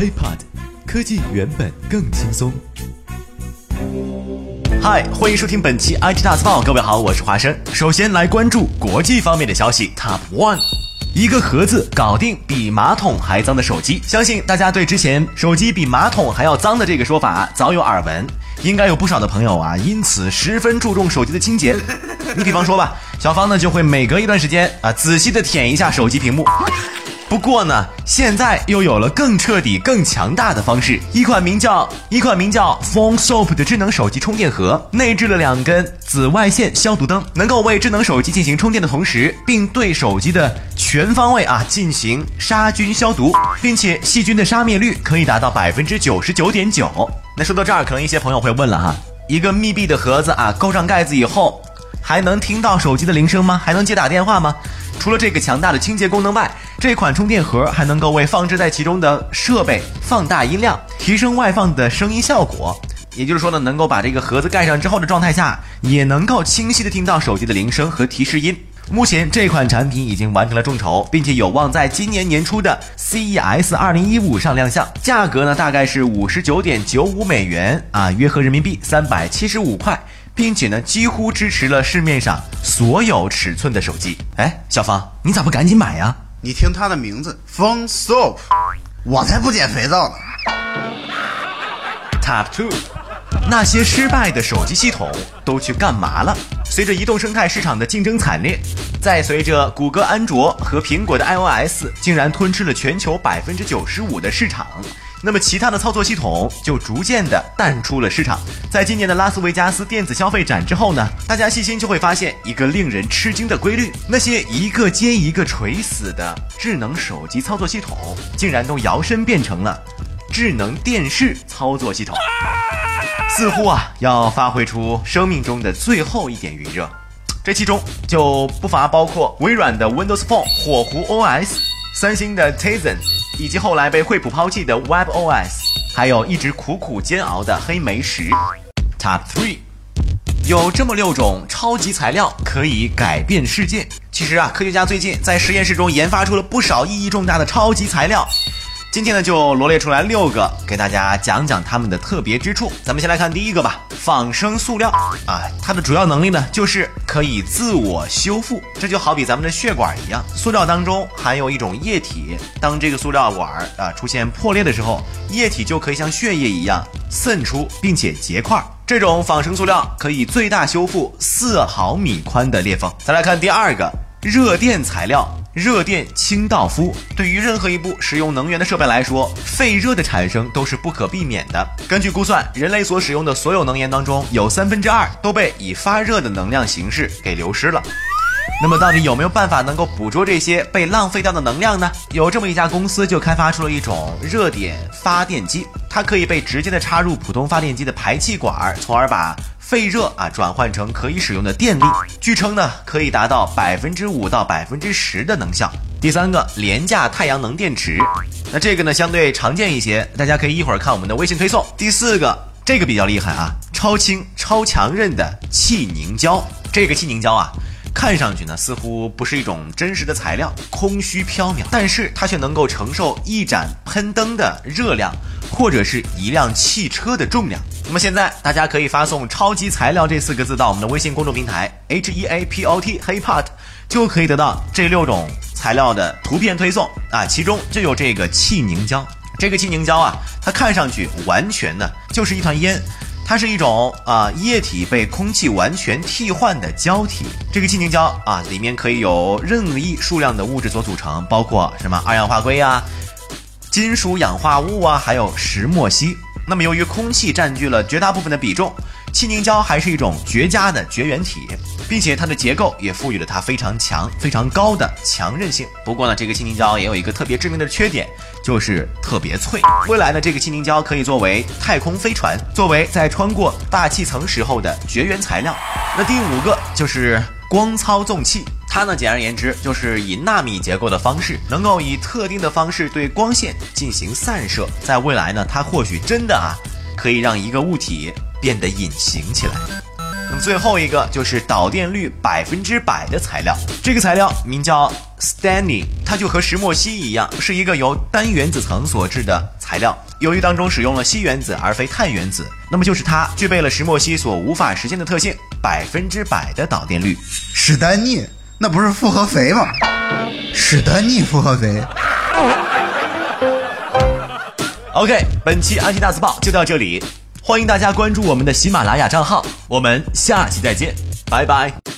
HeyPod，科技原本更轻松。嗨，欢迎收听本期 IT 大字报。各位好，我是华生。首先来关注国际方面的消息。Top One，一个盒子搞定比马桶还脏的手机。相信大家对之前手机比马桶还要脏的这个说法早有耳闻，应该有不少的朋友啊，因此十分注重手机的清洁。你比方说吧，小芳呢就会每隔一段时间啊，仔细的舔一下手机屏幕。不过呢，现在又有了更彻底、更强大的方式。一款名叫一款名叫 Phone Soap 的智能手机充电盒，内置了两根紫外线消毒灯，能够为智能手机进行充电的同时，并对手机的全方位啊进行杀菌消毒，并且细菌的杀灭率可以达到百分之九十九点九。那说到这儿，可能一些朋友会问了哈，一个密闭的盒子啊，勾上盖子以后，还能听到手机的铃声吗？还能接打电话吗？除了这个强大的清洁功能外，这款充电盒还能够为放置在其中的设备放大音量，提升外放的声音效果。也就是说呢，能够把这个盒子盖上之后的状态下，也能够清晰的听到手机的铃声和提示音。目前这款产品已经完成了众筹，并且有望在今年年初的 CES 2015上亮相。价格呢，大概是五十九点九五美元啊，约合人民币三百七十五块。并且呢，几乎支持了市面上所有尺寸的手机。哎，小芳，你咋不赶紧买呀？你听它的名字，Phone Soap，我才不捡肥皂呢。Top two，那些失败的手机系统都去干嘛了？随着移动生态市场的竞争惨烈，再随着谷歌安卓和苹果的 iOS 竟然吞吃了全球百分之九十五的市场。那么其他的操作系统就逐渐的淡出了市场。在今年的拉斯维加斯电子消费展之后呢，大家细心就会发现一个令人吃惊的规律：那些一个接一个垂死的智能手机操作系统，竟然都摇身变成了智能电视操作系统，似乎啊要发挥出生命中的最后一点余热。这其中就不乏包括微软的 Windows Phone 火狐 OS，三星的 Tizen。以及后来被惠普抛弃的 WebOS，还有一直苦苦煎熬的黑莓十。Top three，有这么六种超级材料可以改变世界。其实啊，科学家最近在实验室中研发出了不少意义重大的超级材料。今天呢，就罗列出来六个，给大家讲讲它们的特别之处。咱们先来看第一个吧，仿生塑料啊，它的主要能力呢，就是可以自我修复。这就好比咱们的血管一样，塑料当中含有一种液体，当这个塑料管啊出现破裂的时候，液体就可以像血液一样渗出，并且结块。这种仿生塑料可以最大修复四毫米宽的裂缝。再来看第二个，热电材料。热电清道夫对于任何一部使用能源的设备来说，废热的产生都是不可避免的。根据估算，人类所使用的所有能源当中，有三分之二都被以发热的能量形式给流失了。那么，到底有没有办法能够捕捉这些被浪费掉的能量呢？有这么一家公司就开发出了一种热点发电机，它可以被直接的插入普通发电机的排气管，从而把。废热啊，转换成可以使用的电力，据称呢，可以达到百分之五到百分之十的能效。第三个，廉价太阳能电池，那这个呢相对常见一些，大家可以一会儿看我们的微信推送。第四个，这个比较厉害啊，超轻超强韧的气凝胶，这个气凝胶啊。看上去呢，似乎不是一种真实的材料，空虚缥缈，但是它却能够承受一盏喷灯的热量，或者是一辆汽车的重量。那么现在大家可以发送“超级材料”这四个字到我们的微信公众平台 h e a p o t h e y p o t 就可以得到这六种材料的图片推送啊，其中就有这个气凝胶。这个气凝胶啊，它看上去完全呢就是一团烟。它是一种啊液体被空气完全替换的胶体，这个气凝胶啊里面可以有任意数量的物质所组成，包括什么二氧化硅啊、金属氧化物啊，还有石墨烯。那么由于空气占据了绝大部分的比重。气凝胶还是一种绝佳的绝缘体，并且它的结构也赋予了它非常强、非常高的强韧性。不过呢，这个气凝胶也有一个特别致命的缺点，就是特别脆。未来呢，这个气凝胶可以作为太空飞船，作为在穿过大气层时候的绝缘材料。那第五个就是光操纵器，它呢，简而言之就是以纳米结构的方式，能够以特定的方式对光线进行散射。在未来呢，它或许真的啊，可以让一个物体。变得隐形起来。那么最后一个就是导电率百分之百的材料，这个材料名叫 Stany，它就和石墨烯一样，是一个由单原子层所制的。材料。由于当中使用了硒原子而非碳原子，那么就是它具备了石墨烯所无法实现的特性——百分之百的导电率。史丹尼，那不是复合肥吗？史丹尼复合肥。OK，本期安琪大字报就到这里，欢迎大家关注我们的喜马拉雅账号，我们下期再见，拜拜。